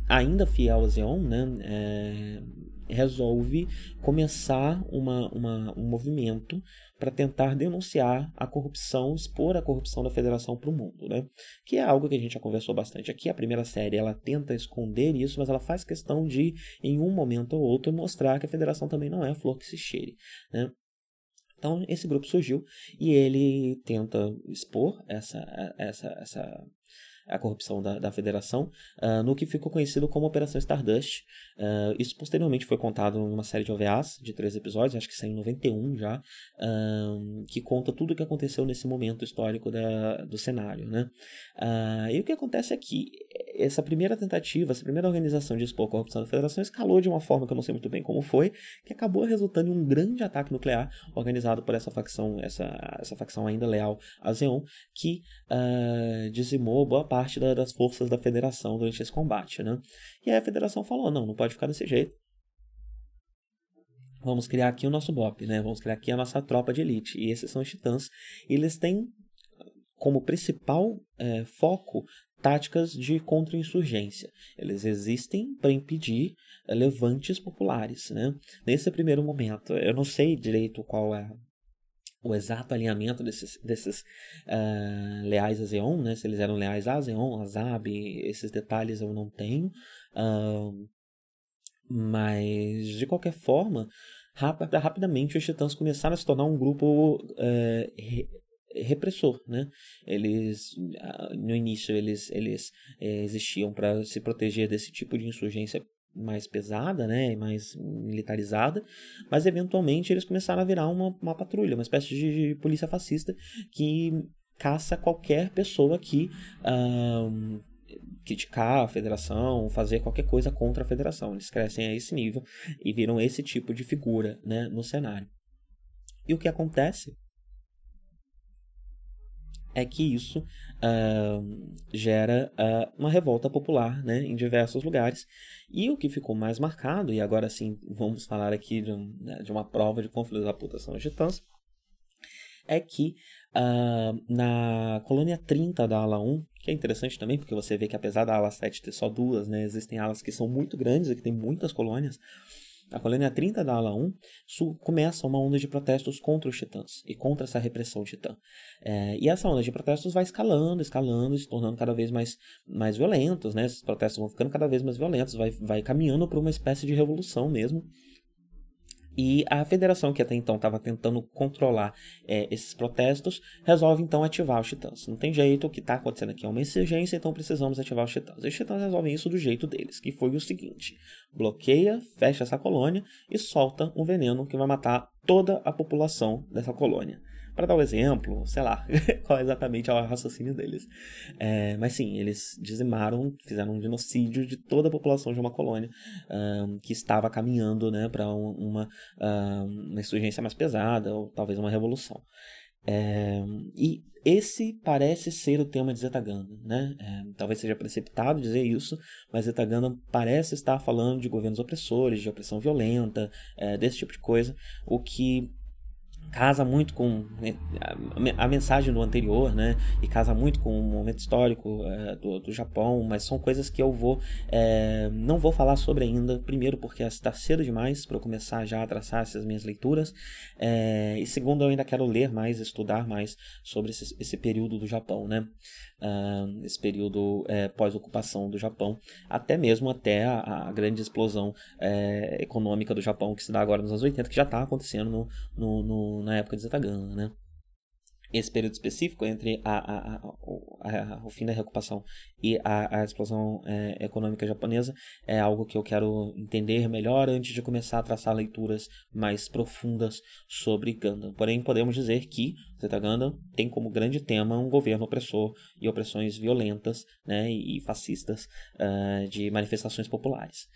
ainda fiel a Zeon, né? É, resolve começar uma, uma, um movimento para tentar denunciar a corrupção, expor a corrupção da federação para o mundo, né? Que é algo que a gente já conversou bastante aqui. A primeira série ela tenta esconder isso, mas ela faz questão de, em um momento ou outro, mostrar que a federação também não é flor que se cheire, né? Então esse grupo surgiu e ele tenta expor essa, essa, essa a corrupção da, da federação, uh, no que ficou conhecido como Operação Stardust. Uh, isso posteriormente foi contado em uma série de OVAs de três episódios, acho que saiu em 91 já, uh, que conta tudo o que aconteceu nesse momento histórico da, do cenário. Né? e o que acontece é que essa primeira tentativa, essa primeira organização de expor a corrupção da federação escalou de uma forma que eu não sei muito bem como foi, que acabou resultando em um grande ataque nuclear organizado por essa facção, essa, essa facção ainda leal a Zeon, que dizimou boa parte da, das forças da federação durante esse combate, né? E aí a federação falou, não, não pode ficar desse jeito. Vamos criar aqui o nosso BOP, né? Vamos criar aqui a nossa tropa de elite. E esses são os titãs. E eles têm como principal é, foco táticas de contra-insurgência. Eles existem para impedir é, levantes populares. Né? Nesse primeiro momento, eu não sei direito qual é o exato alinhamento desses, desses uh, leais a Zeon, né? Se eles eram leais a Zeon, a Zab, esses detalhes eu não tenho. Uh, mas, de qualquer forma, rap rapidamente os titãs começaram a se tornar um grupo uh, repressor, né? Eles no início eles eles é, existiam para se proteger desse tipo de insurgência mais pesada, né, mais militarizada, mas eventualmente eles começaram a virar uma, uma patrulha, uma espécie de polícia fascista que caça qualquer pessoa que um, criticar a federação, fazer qualquer coisa contra a federação. Eles crescem a esse nível e viram esse tipo de figura né, no cenário. E o que acontece é que isso uh, gera uh, uma revolta popular né, em diversos lugares. E o que ficou mais marcado, e agora sim vamos falar aqui de, um, né, de uma prova de conflito da putação titãs, é que uh, na colônia 30 da ala 1, que é interessante também, porque você vê que apesar da ala 7 ter só duas, né, existem alas que são muito grandes e que tem muitas colônias, a colônia 30 da ala 1 começa uma onda de protestos contra os titãs e contra essa repressão titã. É, e essa onda de protestos vai escalando, escalando, se tornando cada vez mais, mais violentos, né? Esses protestos vão ficando cada vez mais violentos, vai, vai caminhando para uma espécie de revolução mesmo. E a federação, que até então estava tentando controlar é, esses protestos, resolve então ativar os titãs. Não tem jeito, o que está acontecendo aqui é uma exigência, então precisamos ativar os titãs. E os titãs resolvem isso do jeito deles, que foi o seguinte: bloqueia, fecha essa colônia e solta um veneno que vai matar toda a população dessa colônia. Para dar um exemplo, sei lá, <laughs> qual é exatamente o raciocínio deles. É, mas sim, eles dizimaram, fizeram um genocídio de toda a população de uma colônia um, que estava caminhando né, para uma, uma insurgência mais pesada, ou talvez uma revolução. É, e esse parece ser o tema de Zetaganda, né? É, talvez seja precipitado dizer isso, mas Zetaganda parece estar falando de governos opressores, de opressão violenta, é, desse tipo de coisa, o que casa muito com né, a, mensagem do anterior, né? E casa muito com o momento histórico é, do, do Japão, mas são coisas que eu vou é, não vou falar sobre ainda. Primeiro porque está cedo demais para eu começar já a traçar essas minhas leituras, é, e segundo eu ainda quero ler mais, estudar mais sobre esse, esse período do Japão, né? uh, esse período pós-ocupação do Japão, até mesmo até a, a grande explosão econômica do Japão que se dá agora nos anos 80, que já está acontecendo no, no, no, na época de Zetaganda, né? esse período específico entre a, a, a, o fim da reocupação e a, explosão é, econômica japonesa é algo que eu quero entender melhor antes de começar a traçar leituras mais profundas sobre Gundam. Porém, podemos dizer que Zeta Gundam tem como grande tema um governo opressor e opressões violentas né, e fascistas uh, de manifestações populares.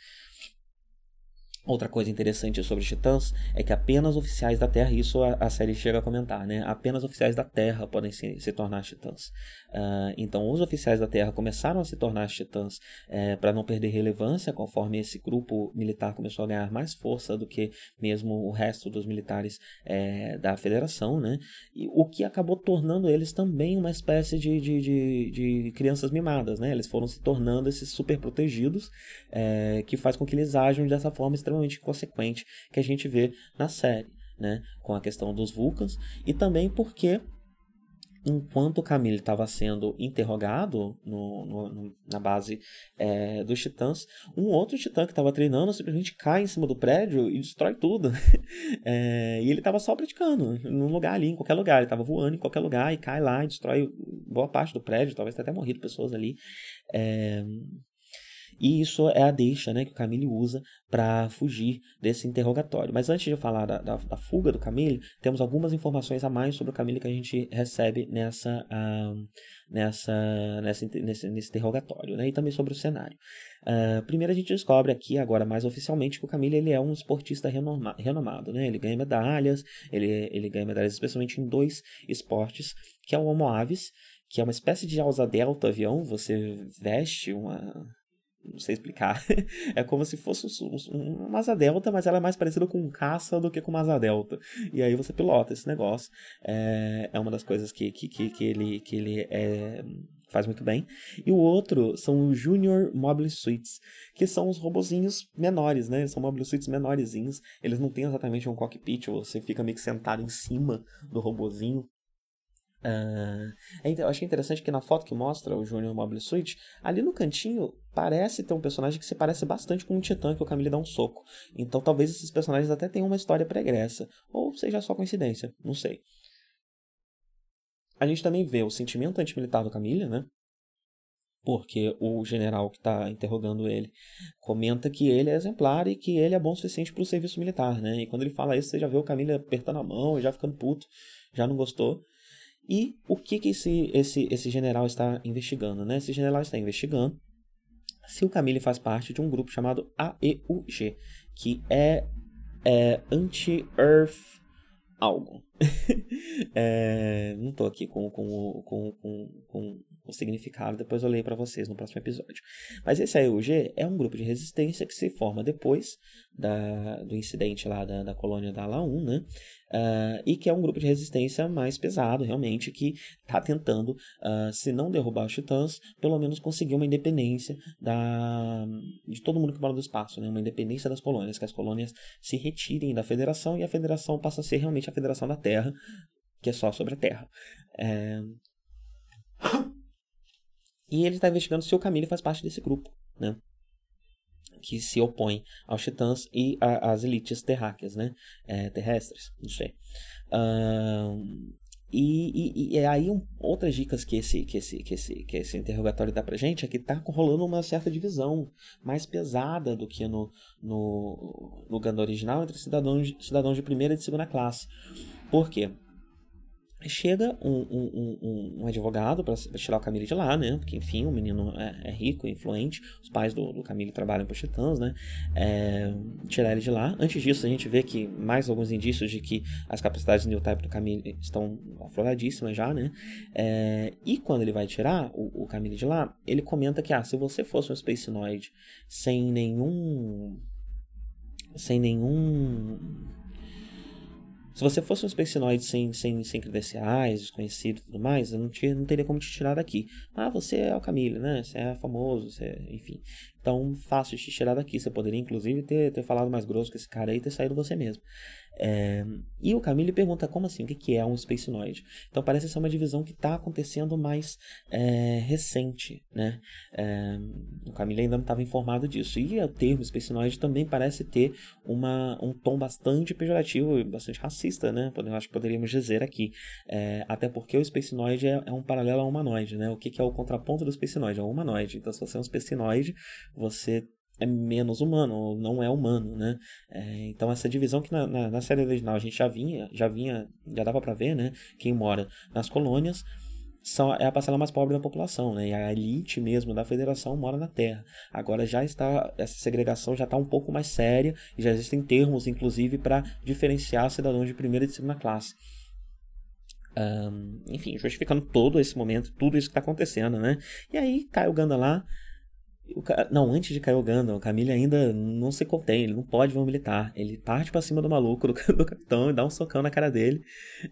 Outra coisa interessante sobre Titãs é que apenas oficiais da Terra, isso a, a, série chega a comentar, né? Apenas oficiais da Terra podem se, se tornar Titãs. Uh, então, os oficiais da Terra começaram a se tornar Titãs é, para não perder relevância, conforme esse grupo militar começou a ganhar mais força do que mesmo o resto dos militares é, da Federação, né? E, o que acabou tornando eles também uma espécie de, de, de, de crianças mimadas, né? Eles foram se tornando esses super protegidos, é, que faz com que eles ajam dessa forma extremamente extremamente inconsequente que a gente vê na série, né? Com a questão dos Vulcans e também porque enquanto Camille estava sendo interrogado no, no, na base é, dos titãs, um outro titã que estava treinando simplesmente cai em cima do prédio e destrói tudo. <laughs> é, e ele estava só praticando, num lugar ali, em qualquer lugar. Ele estava voando em qualquer lugar e cai lá e destrói boa parte do prédio, talvez tenha até morrido pessoas ali. É, e isso é a deixa né, que o Camille usa para fugir desse interrogatório. Mas antes de falar da, da, da, fuga do Camille, temos algumas informações a mais sobre o Camille que a gente recebe nessa, uh, nessa, nessa, nesse, nesse interrogatório, né, e também sobre o cenário. Uh, primeiro a gente descobre aqui, agora mais oficialmente, que o Camille ele é um esportista renoma, renomado. Né? Ele ganha medalhas, ele, ele ganha medalhas especialmente em dois esportes, que é o Homo Aves, que é uma espécie de asa delta avião, você veste uma não sei explicar. <laughs> é como se fosse um, uma asa delta, mas ela é mais parecida com um caça do que com uma asa delta. E aí você pilota esse negócio. É, é uma das coisas que, que, que, que ele, que ele é, faz muito bem. E o outro são os Junior Mobile Suites, que são os robozinhos menores, né? São mobile suites menorzinhos. Eles não têm exatamente um cockpit, você fica meio que sentado em cima do robozinho Uh, é, eu achei interessante que na foto que mostra o Junior Mobile Suit, ali no cantinho parece ter um personagem que se parece bastante com um titã que o Camille dá um soco. Então talvez esses personagens até tenham uma história pregressa. Ou seja só coincidência, não sei. a gente também vê o sentimento antimilitar do Camille, né? Porque o general que está interrogando ele comenta que ele é exemplar e que ele é bom o suficiente para o serviço militar, né? E quando ele fala isso, você já vê o Camille apertando a mão e já ficando puto, já não gostou. E o que, que esse, esse, esse general está investigando, né? Esse general está investigando se o Camille faz parte de um grupo chamado AEUG, que é, é Anti-Earth algo. <laughs> é, não estou aqui com, com, com, com, o significado, depois eu leio para vocês no próximo episódio. Mas esse AEUG é um grupo de resistência que se forma depois da, do incidente lá da, da colônia da Ala-1, né? Uh, e que é um grupo de resistência mais pesado, realmente, que está tentando, uh, se não derrubar os titãs, pelo menos conseguir uma independência da, de todo mundo que mora no espaço, né? uma independência das colônias, que as colônias se retirem da federação e a federação passa a ser realmente a federação da Terra, que é só sobre a Terra. É... E ele está investigando se o Camille faz parte desse grupo, né? Que se opõe aos titãs e às elites terráqueas, né? É, terrestres, não sei. Um, e, e, e, aí um, outras dicas que esse, que, esse, que, esse, que esse interrogatório dá pra gente é que tá rolando uma certa divisão mais pesada do que no, no, no Ganda original entre cidadãos, cidadãos de primeira e de segunda classe. Por quê? Chega um, um, um, um advogado para tirar o Camille de lá, né? Porque, enfim, o menino é, é rico, influente. Os pais do, do Camille trabalham para os Titãs, né? É, tirar ele de lá. Antes disso, a gente vê que mais alguns indícios de que as capacidades New Type do Camille estão afloradíssimas já, né? É, e quando ele vai tirar o, o Camille de lá, ele comenta que, ah, se você fosse um Space Noid sem nenhum. sem nenhum se você fosse um Spacenoid sem, sem, sem credenciais, desconhecido e tudo mais, eu não, tinha, não teria como te tirar daqui. Ah, você é o Camille, né? Você é famoso, você é, enfim. Então, fácil de te tirar daqui. Você poderia, inclusive, ter, ter falado mais grosso com esse cara aí e ter saído você mesmo. É, e o Camille pergunta como assim, o que é um Spacenoid? Então parece ser uma divisão que está acontecendo mais é, recente, né? É, o Camille ainda não estava informado disso. E o termo Spacenoid também parece ter uma, um tom bastante pejorativo e bastante racista, né? Acho que poderíamos dizer aqui. É, até porque o Spacenoid é, é, um paralelo ao humanoide, né? O que, é o contraponto do Spacenoid? É o humanoide. Então se você é um Spacenoid, você é menos humano, ou não é humano, né? É, então essa divisão que na, na, na, série original a gente já vinha, já vinha, já dava para ver, né? Quem mora nas colônias são, é a parcela mais pobre da população, né? E a elite mesmo da federação mora na Terra. Agora já está, essa segregação já está um pouco mais séria e já existem termos, inclusive, para diferenciar cidadãos de primeira e de segunda classe. Um, enfim, justificando todo esse momento, tudo isso que está acontecendo, né? E aí cai o Ganda lá, não, antes de cair o Gundam, o Camille ainda não se contém, ele não pode ver um militar. Ele parte para cima do maluco, do, <laughs> do, capitão, e dá um socão na cara dele.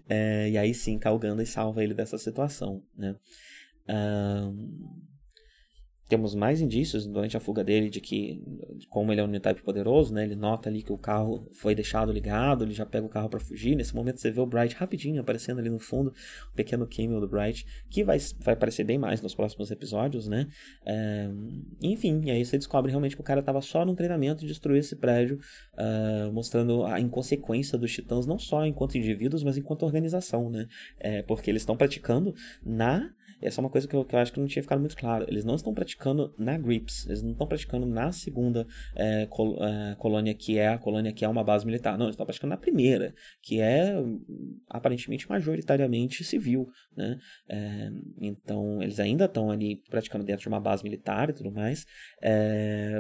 É, e aí sim, cai o Gundam e salva ele dessa situação, né? Um, temos mais indícios durante a fuga dele de que, como ele é um Unitype poderoso, né, ele nota ali que o carro foi deixado ligado, ele já pega o carro para fugir. Nesse momento você vê o Bright rapidinho aparecendo ali no fundo, um pequeno cameo do Bright, que vai, vai aparecer bem mais nos próximos episódios, né? É, enfim, e aí você descobre realmente que o cara estava só num treinamento de destruir esse prédio, uh, mostrando a inconsequência dos titãs, não só enquanto indivíduos, mas enquanto organização, né? É, porque eles estão praticando na essa é uma coisa que eu, que eu acho que não tinha ficado muito claro. Eles não estão praticando na Grips, eles não estão praticando na segunda é, col é, colônia, que é a colônia que é uma base militar. Não, eles estão praticando na primeira, que é aparentemente majoritariamente civil. Né? É, então, eles ainda estão ali praticando dentro de uma base militar e tudo mais,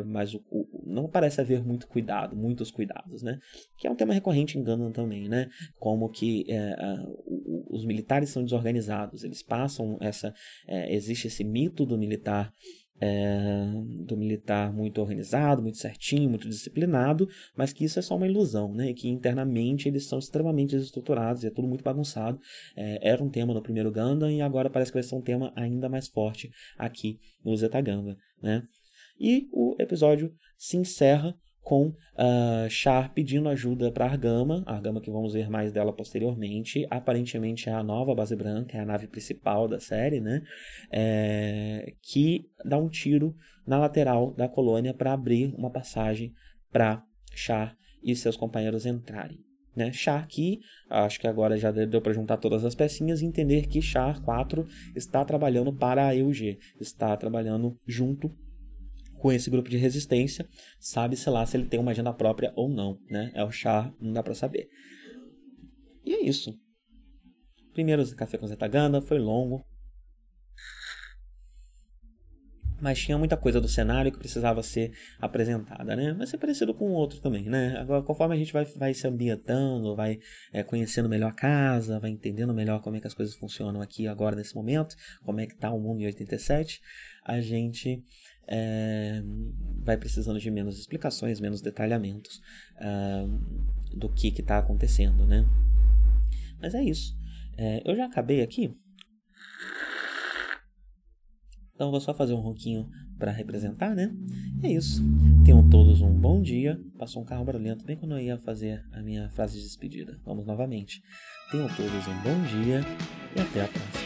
mas o, o, não parece haver muito cuidado, muitos cuidados, né? Que é um tema recorrente em Gundam também, né? Como que a, o, os militares são desorganizados, eles passam essa é, existe esse mito do militar é, do militar muito organizado, muito certinho, muito disciplinado, mas que isso é só uma ilusão, né? Que internamente eles são extremamente desestruturados e é tudo muito bagunçado. É, era um tema no primeiro Gundam e agora parece que vai ser um tema ainda mais forte aqui no Zeta Gundam, né? E o episódio se encerra com uh, Char pedindo ajuda para Argama, Argama que vamos ver mais dela posteriormente, aparentemente é a nova base branca, é a nave principal da série, né? É, que dá um tiro na lateral da colônia para abrir uma passagem para Char e seus companheiros entrarem. né? Char aqui, acho que agora já deu para juntar todas as pecinhas e entender que Char 4 está trabalhando para a EUG, está trabalhando junto com esse grupo de resistência, sabe-se lá se ele tem uma agenda própria ou não, né? É o Char, não dá para saber. E é isso. Primeiro café com Zetaganda, foi longo, mas tinha muita coisa do cenário que precisava ser apresentada, né? Vai ser parecido com o outro também, né? Agora, conforme a gente vai, vai se ambientando, vai é, conhecendo melhor a casa, vai entendendo melhor como é que as coisas funcionam aqui agora nesse momento, como é que tá o mundo em 87, a gente é, vai precisando de menos explicações, menos detalhamentos uh, do que está acontecendo, né? Mas é isso. É, eu já acabei aqui. Então vou só fazer um ronquinho para representar, né? É isso. Tenham todos um bom dia. Passou um carro barulhento bem quando eu ia fazer a minha frase de despedida. Vamos novamente. Tenham todos um bom dia e até a próxima.